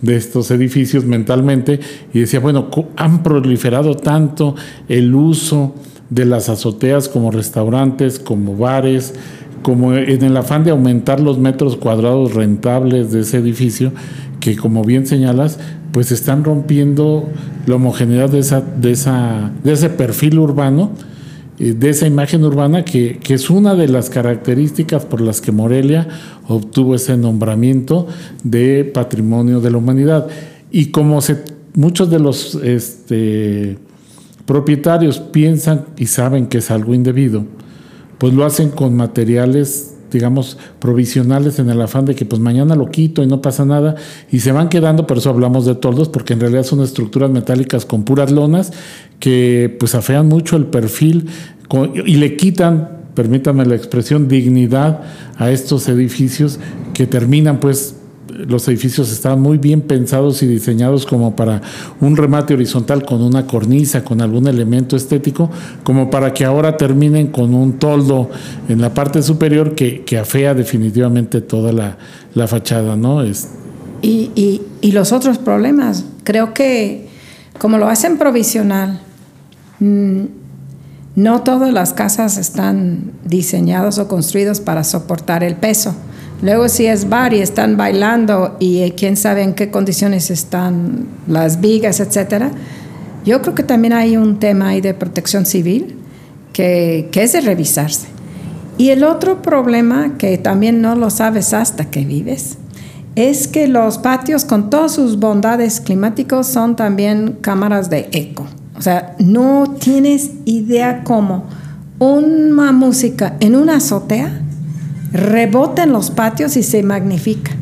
de estos edificios mentalmente y decía, bueno, han proliferado tanto el uso de las azoteas como restaurantes, como bares, como en el afán de aumentar los metros cuadrados rentables de ese edificio, que como bien señalas, pues están rompiendo la homogeneidad de, esa, de, esa, de ese perfil urbano, eh, de esa imagen urbana, que, que, es una de las características por las que Morelia obtuvo ese nombramiento de patrimonio de la humanidad. Y como se, muchos de los... Este, propietarios piensan y saben que es algo indebido, pues lo hacen con materiales digamos, provisionales en el afán de que pues mañana lo quito y no pasa nada y se van quedando, por eso hablamos de toldos, porque en realidad son estructuras metálicas con puras lonas que pues afean mucho el perfil y le quitan, permítanme la expresión, dignidad a estos edificios que terminan pues los edificios estaban muy bien pensados y diseñados como para un remate horizontal con una cornisa, con algún elemento estético, como para que ahora terminen con un toldo en la parte superior que, afea definitivamente toda la, fachada, ¿no? Es... Y, y, los otros problemas, creo que como lo hacen provisional, mm, no todas las casas están diseñadas o construidas para soportar el peso. Luego si es bar y están bailando y eh, quién sabe en qué condiciones están las vigas, etcétera. Yo creo que también hay un tema ahí de protección civil que, que es de revisarse. Y el otro problema que también no lo sabes hasta que vives es que los patios con todas sus bondades climáticos son también cámaras de eco. O sea, no tienes idea cómo una música en una azotea rebota en los patios y se magnifica.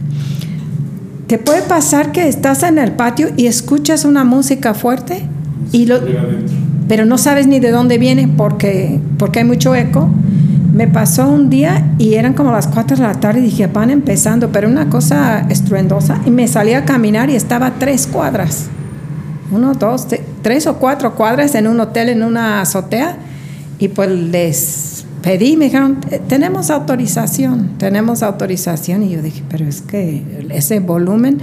Te puede pasar que estás en el patio y escuchas una música fuerte, y lo, pero no sabes ni de dónde viene porque, porque hay mucho eco. Me pasó un día y eran como las 4 de la tarde y dije, van empezando, pero una cosa estruendosa. Y me salí a caminar y estaba a tres cuadras. Uno, dos, tres o cuatro cuadras en un hotel, en una azotea. Y pues les pedí, me dijeron, tenemos autorización, tenemos autorización. Y yo dije, pero es que ese volumen.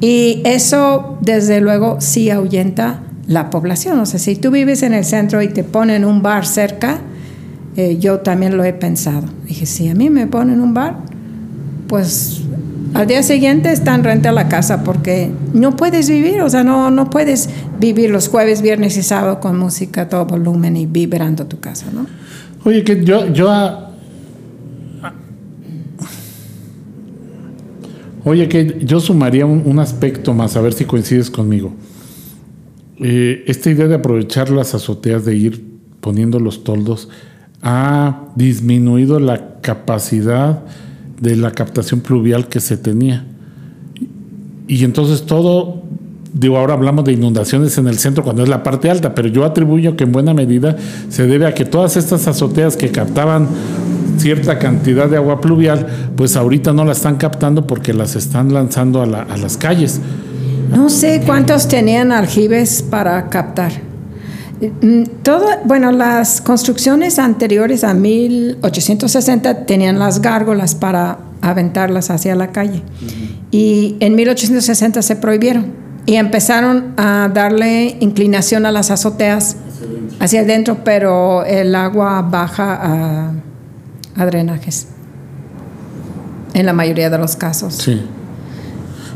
Y eso, desde luego, sí ahuyenta la población. O sea, si tú vives en el centro y te ponen un bar cerca, eh, yo también lo he pensado. Dije, si a mí me ponen un bar, pues al día siguiente están renta la casa porque no puedes vivir, o sea, no, no puedes vivir los jueves, viernes y sábado con música a todo volumen y vibrando tu casa, ¿no? Oye, que yo, yo Oye, que yo sumaría un, aspecto más, a ver si coincides conmigo. Eh, esta idea de aprovechar las azoteas, de ir poniendo los toldos, ha disminuido la capacidad de la captación pluvial que se tenía. Y entonces todo digo, ahora hablamos de inundaciones en el centro cuando es la parte alta, pero yo atribuyo que en buena medida se debe a que todas estas azoteas que captaban cierta cantidad de agua pluvial, pues ahorita no la están captando porque las están lanzando a, las calles. No sé cuántos tenían aljibes para captar. Mm, todo, bueno, las construcciones anteriores a 1860 tenían las gárgolas para aventarlas hacia la calle. Y en 1860 se prohibieron y empezaron a darle inclinación a las azoteas hacia adentro, pero el agua baja a, drenajes, en la mayoría de los casos. Sí.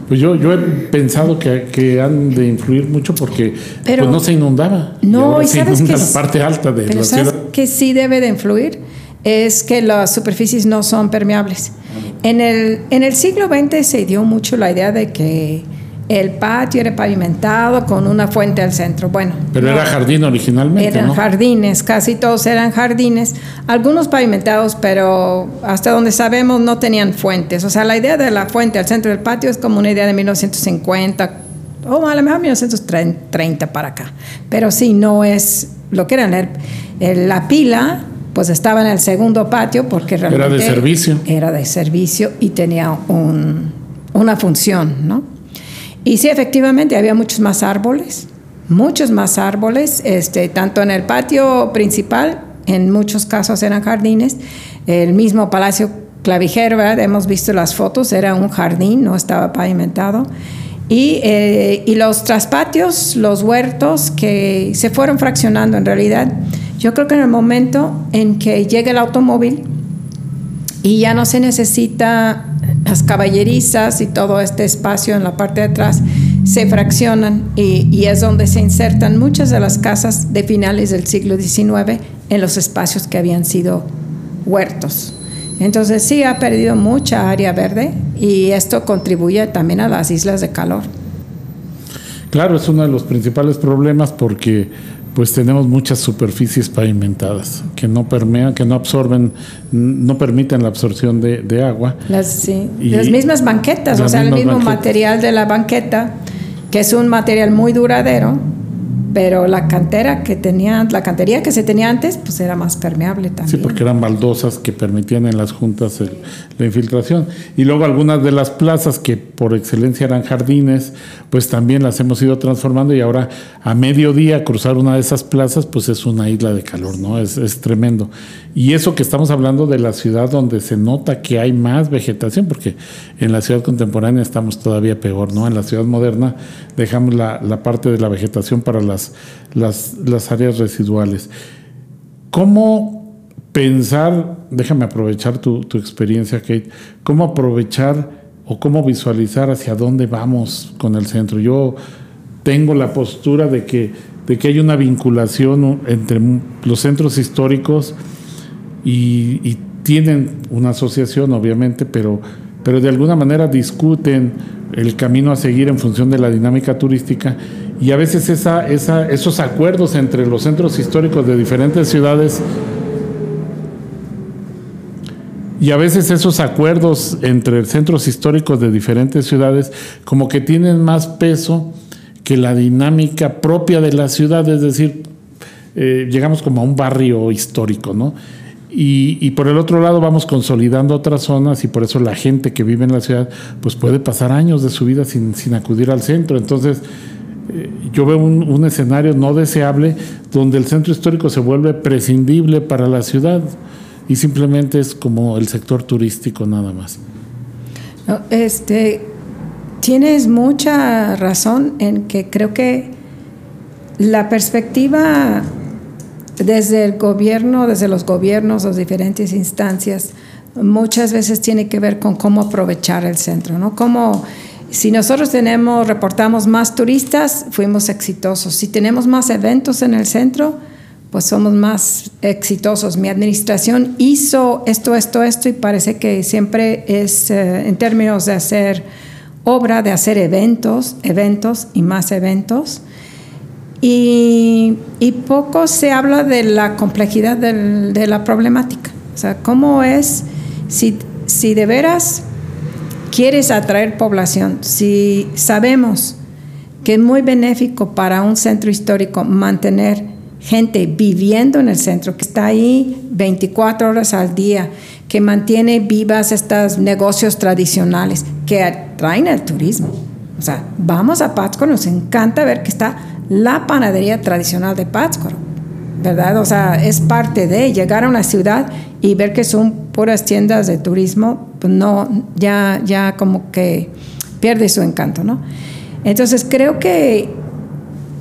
Pues yo, yo he pensado que, han de influir mucho porque pues no se inundaba. No, y, se inunda la parte alta de pero la ¿sabes que sí debe de influir? Es que las superficies no son permeables. En el, en el siglo XX se dio mucho la idea de que el patio era pavimentado con una fuente al centro. Bueno. Pero era jardín originalmente. Eran jardines, casi todos eran jardines. Algunos pavimentados, pero hasta donde sabemos no tenían fuentes. O sea, la idea de la fuente al centro del patio es como una idea de 1950 o a lo mejor 1930 para acá. Pero sí, no es lo que era la pila pues estaba en el segundo patio porque realmente era de servicio. Era de servicio y tenía un, una función, ¿no? Y sí, efectivamente, había muchos más árboles, muchos más árboles, este, tanto en el patio principal, en muchos casos eran jardines, el mismo Palacio Clavijero, hemos visto las fotos, era un jardín, no estaba pavimentado. Y, eh, y, los traspatios, los huertos que se fueron fraccionando en realidad. Yo creo que en el momento en que llegue el automóvil y ya no se necesita las caballerizas y todo este espacio en la parte de atrás, se fraccionan y, y es donde se insertan muchas de las casas de finales del siglo XIX en los espacios que habían sido huertos. Entonces sí ha perdido mucha área verde y esto contribuye también a las islas de calor. Claro, es uno de los principales problemas porque pues tenemos muchas superficies pavimentadas que no permean, que no absorben, no permiten la absorción de, agua. Las, sí. las mismas banquetas, o sea, el mismo material de la banqueta, que es un material muy duradero, pero la cantera que tenían, la cantería que se tenía antes, pues era más permeable también. Sí, porque eran baldosas que permitían en las juntas la infiltración. Y luego algunas de las plazas que por excelencia eran jardines, pues también las hemos ido transformando y ahora a mediodía cruzar una de esas plazas, pues es una isla de calor, ¿no? Es, es tremendo. Y eso que estamos hablando de la ciudad donde se nota que hay más vegetación, porque en la ciudad contemporánea estamos todavía peor, ¿no? En la ciudad moderna dejamos la, la parte de la vegetación para las las, áreas residuales. ¿Cómo pensar, déjame aprovechar tu, experiencia, Kate, cómo aprovechar o cómo visualizar hacia dónde vamos con el centro? Yo tengo la postura de que, de que hay una vinculación entre los centros históricos y, tienen una asociación, obviamente, pero, pero de alguna manera discuten el camino a seguir en función de la dinámica turística y a veces esos acuerdos entre los centros históricos de diferentes ciudades y a veces esos acuerdos entre centros históricos de diferentes ciudades como que tienen más peso que la dinámica propia de la ciudad, es decir, eh, llegamos como a un barrio histórico, ¿no? Y, por el otro lado vamos consolidando otras zonas y por eso la gente que vive en la ciudad pues puede pasar años de su vida sin, sin acudir al centro. Entonces yo veo un, escenario no deseable donde el centro histórico se vuelve prescindible para la ciudad y simplemente es como el sector turístico nada más. este, tienes mucha razón en que creo que la perspectiva desde el gobierno, desde los gobiernos, las diferentes instancias, muchas veces tiene que ver con cómo aprovechar el centro, ¿no? Cómo, si nosotros tenemos, reportamos más turistas, fuimos exitosos. Si tenemos más eventos en el centro, pues somos más exitosos. Mi administración hizo esto, esto, esto y parece que siempre es eh, en términos de hacer obra, de hacer eventos, eventos y más eventos. Y, poco se habla de la complejidad de la problemática. O sea, cómo es, si, si de veras quieres atraer población, si sabemos que es muy benéfico para un centro histórico mantener gente viviendo en el centro, que está ahí 24 horas al día, que mantiene vivas estos negocios tradicionales, que atraen el turismo. O sea, vamos a Pátzcuaro, nos encanta ver que está la panadería tradicional de Pátzcuaro, ¿verdad? O sea, es parte de llegar a una ciudad y ver que son puras tiendas de turismo, pues no, ya, ya como que pierde su encanto, ¿no? Entonces creo que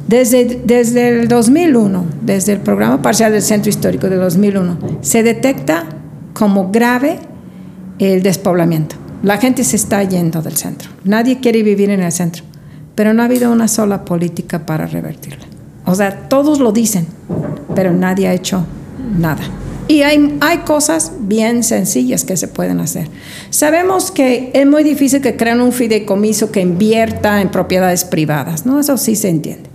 desde, desde el 2001, desde el programa parcial del Centro Histórico de 2001, se detecta como grave el despoblamiento. La gente se está yendo del centro. Nadie quiere vivir en el centro pero no ha habido una sola política para revertirla. O sea, todos lo dicen, pero nadie ha hecho nada. Y hay, hay cosas bien sencillas que se pueden hacer. Sabemos que es muy difícil que crean un fideicomiso que invierta en propiedades privadas, ¿no? Eso sí se entiende.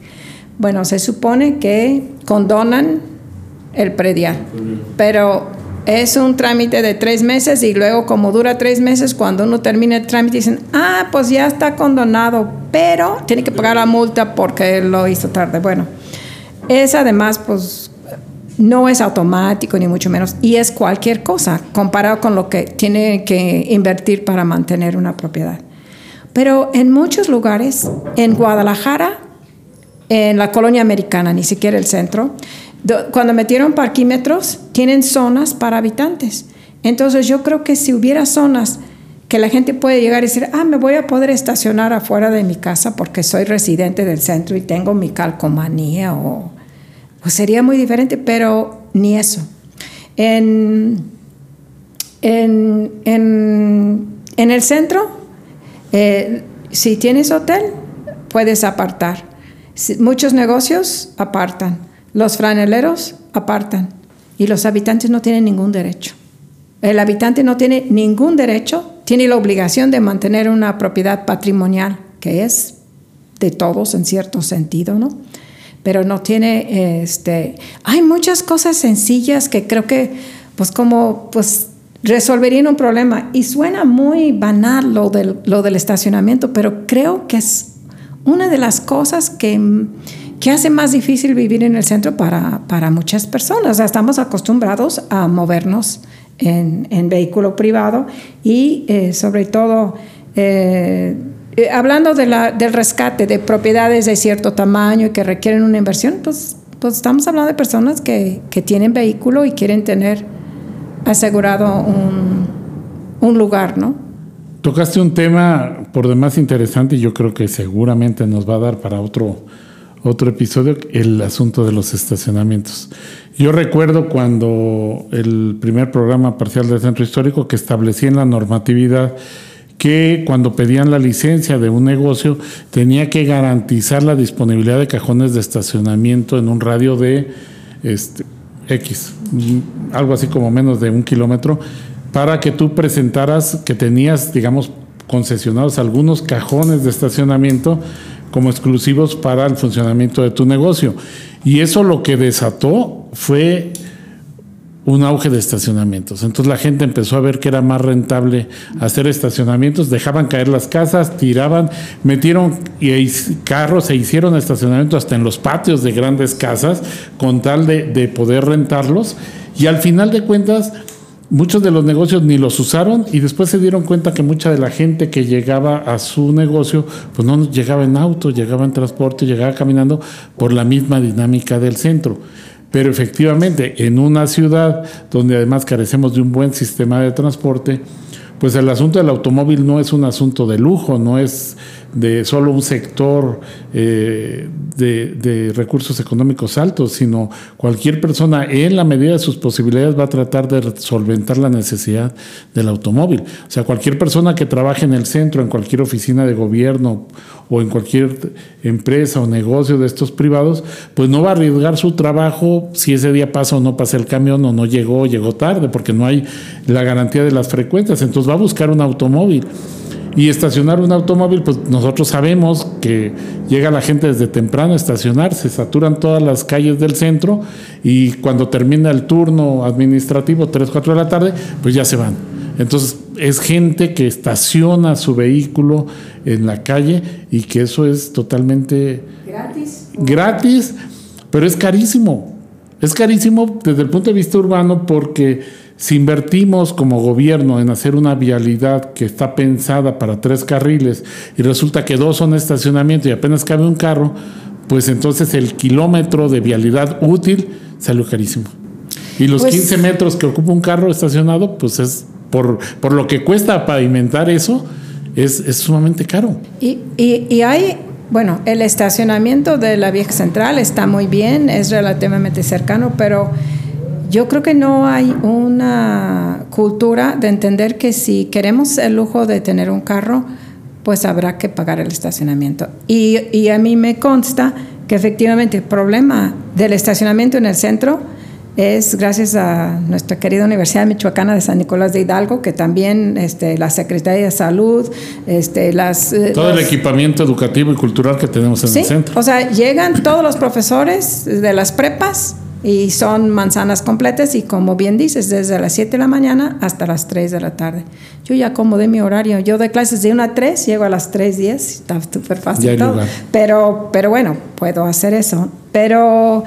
Bueno, se supone que condonan el predial, pero es un trámite de tres meses y luego como dura tres meses, cuando uno termina el trámite dicen, ah, pues ya está condonado, pero tiene que pagar la multa porque lo hizo tarde. Bueno, es además, pues no es automático ni mucho menos y es cualquier cosa comparado con lo que tiene que invertir para mantener una propiedad. Pero en muchos lugares, en Guadalajara, en la colonia americana, ni siquiera el centro, cuando metieron parquímetros, tienen zonas para habitantes. Entonces yo creo que si hubiera zonas que la gente puede llegar y decir, ah, me voy a poder estacionar afuera de mi casa porque soy residente del centro y tengo mi calcomanía, o, pues sería muy diferente, pero ni eso. En, en, en, el centro, eh, si tienes hotel, puedes apartar. muchos negocios apartan. Los franeleros apartan. Y los habitantes no tienen ningún derecho. El habitante no tiene ningún derecho, tiene la obligación de mantener una propiedad patrimonial, que es de todos en cierto sentido, ¿no? Pero no tiene, este, hay muchas cosas sencillas que creo que, pues como, pues resolverían un problema. Y suena muy banal lo del, lo del estacionamiento, pero creo que es una de las cosas que ¿Qué hace más difícil vivir en el centro para, para muchas personas. estamos acostumbrados a movernos en, en vehículo privado y eh, sobre todo eh, eh, hablando de la, del rescate de propiedades de cierto tamaño y que requieren una inversión, pues, pues estamos hablando de personas que, que tienen vehículo y quieren tener asegurado un, un lugar, ¿no? Tocaste un tema por demás interesante y yo creo que seguramente nos va a dar para otro otro episodio, el asunto de los estacionamientos. Yo recuerdo cuando el primer programa parcial del centro histórico que establecía en la normatividad que cuando pedían la licencia de un negocio tenía que garantizar la disponibilidad de cajones de estacionamiento en un radio de este, X, algo así como menos de un kilómetro, para que tú presentaras que tenías, digamos, concesionados algunos cajones de estacionamiento como exclusivos para el funcionamiento de tu negocio. Y eso lo que desató fue un auge de estacionamientos. Entonces la gente empezó a ver que era más rentable hacer estacionamientos, dejaban caer las casas, tiraban, metieron carros e hicieron estacionamientos hasta en los patios de grandes casas con tal de, de poder rentarlos. Y al final de cuentas, Muchos de los negocios ni los usaron y después se dieron cuenta que mucha de la gente que llegaba a su negocio, pues no llegaba en auto, llegaba en transporte, llegaba caminando por la misma dinámica del centro. Pero efectivamente, en una ciudad donde además carecemos de un buen sistema de transporte, pues el asunto del automóvil no es un asunto de lujo, no es de solo un sector eh, de, recursos económicos altos, sino cualquier persona en la medida de sus posibilidades va a tratar de solventar la necesidad del automóvil. O sea, cualquier persona que trabaje en el centro, en cualquier oficina de gobierno o en cualquier empresa o negocio de estos privados, pues no va a arriesgar su trabajo si ese día pasa o no pasa el camión o no llegó o llegó tarde, porque no hay la garantía de las frecuencias. Entonces va a buscar un automóvil. Y estacionar un automóvil, pues nosotros sabemos que llega la gente desde temprano a estacionar, se saturan todas las calles del centro y cuando termina el turno administrativo, 3, 4 de la tarde, pues ya se van. Entonces es gente que estaciona su vehículo en la calle y que eso es totalmente gratis. Gratis, pero es carísimo. Es carísimo desde el punto de vista urbano porque si invertimos como gobierno en hacer una vialidad que está pensada para tres carriles y resulta que dos son estacionamiento y apenas cabe un carro, pues entonces el kilómetro de vialidad útil salió carísimo. Y los 15 pues metros que ocupa un carro estacionado, pues es por, por lo que cuesta pavimentar eso, es, es sumamente caro. Y, y, y hay bueno, el estacionamiento de la vieja central está muy bien, es relativamente cercano, pero yo creo que no hay una cultura de entender que si queremos el lujo de tener un carro, pues habrá que pagar el estacionamiento. Y, y a mí me consta que efectivamente el problema del estacionamiento en el centro es gracias a nuestra querida Universidad Michoacana de San Nicolás de Hidalgo, que también este, la Secretaría de Salud, este, las... Eh, Todo el equipamiento educativo y cultural que tenemos en el centro. O sea, llegan todos los profesores de las prepas y son manzanas completas y como bien dices, desde las 7 de la mañana hasta las 3 de la tarde. Yo ya acomodé mi horario. Yo doy clases de 1 a 3, llego a las 3.10, está súper fácil todo. Pero, pero bueno, puedo hacer eso. Pero,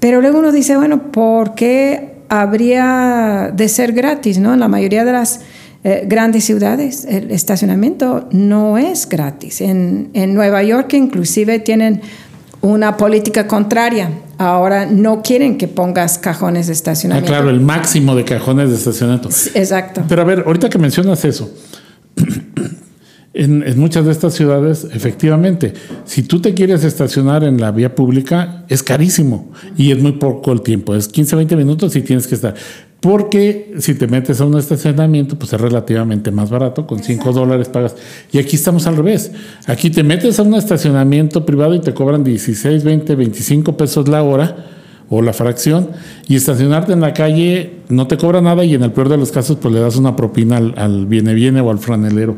Pero luego uno dice, bueno, ¿por qué habría de ser gratis? ¿no? En la mayoría de las eh, grandes ciudades el estacionamiento no es gratis. En, en Nueva York inclusive tienen una política contraria. Ahora no quieren que pongas cajones de Ah, estacionamiento. claro, el máximo de cajones de estacionamiento. Sí, Exacto. Pero a ver, ahorita que mencionas eso, (clears throat) en, en muchas de estas ciudades, efectivamente, si tú te quieres estacionar en la vía pública, es carísimo y es muy poco el tiempo, es 15, 20 minutos y tienes que estar. Porque si te metes a un estacionamiento, pues es relativamente más barato, con 5 dólares pagas. Y aquí estamos al revés. Aquí te metes a un estacionamiento privado y te cobran 16, 20, 25 pesos la hora o la fracción y estacionarte en la calle no te cobra nada y en el peor de los casos pues le das una propina al, al viene viene o al franelero.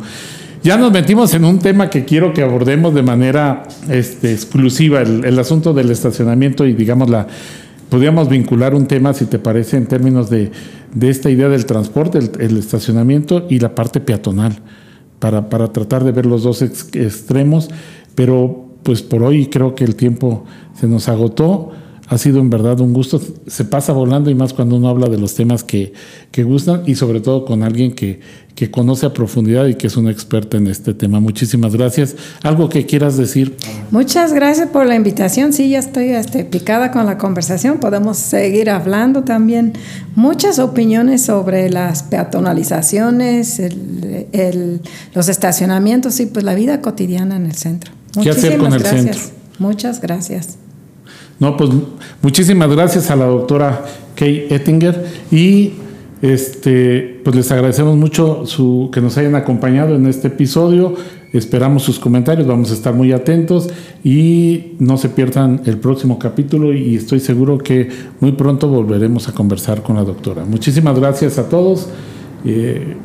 Ya nos metimos en un tema que quiero que abordemos de manera este, exclusiva, el, el asunto del estacionamiento y digamos la podríamos vincular un tema, si te parece, en términos de, de esta idea del transporte, el, estacionamiento y la parte peatonal, para, para tratar de ver los dos ex- extremos, pero pues por hoy creo que el tiempo se nos agotó. Ha sido en verdad un gusto, se pasa volando y más cuando uno habla de los temas que, que gustan y sobre todo con alguien que, que conoce a profundidad y que es un experto en este tema. Muchísimas gracias. ¿Algo que quieras decir? Muchas gracias por la invitación. Sí, ya estoy este, picada con la conversación. Podemos seguir hablando también. Muchas opiniones sobre las peatonalizaciones, el- el- los estacionamientos y pues la vida cotidiana en el centro. ¿Qué hacer con el gracias. centro? Muchas gracias. No, pues muchísimas gracias a la doctora Kay Ettinger y este, pues les agradecemos mucho su, que nos hayan acompañado en este episodio. Esperamos sus comentarios, vamos a estar muy atentos y no se pierdan el próximo capítulo y estoy seguro que muy pronto volveremos a conversar con la doctora. Muchísimas gracias a todos. eh,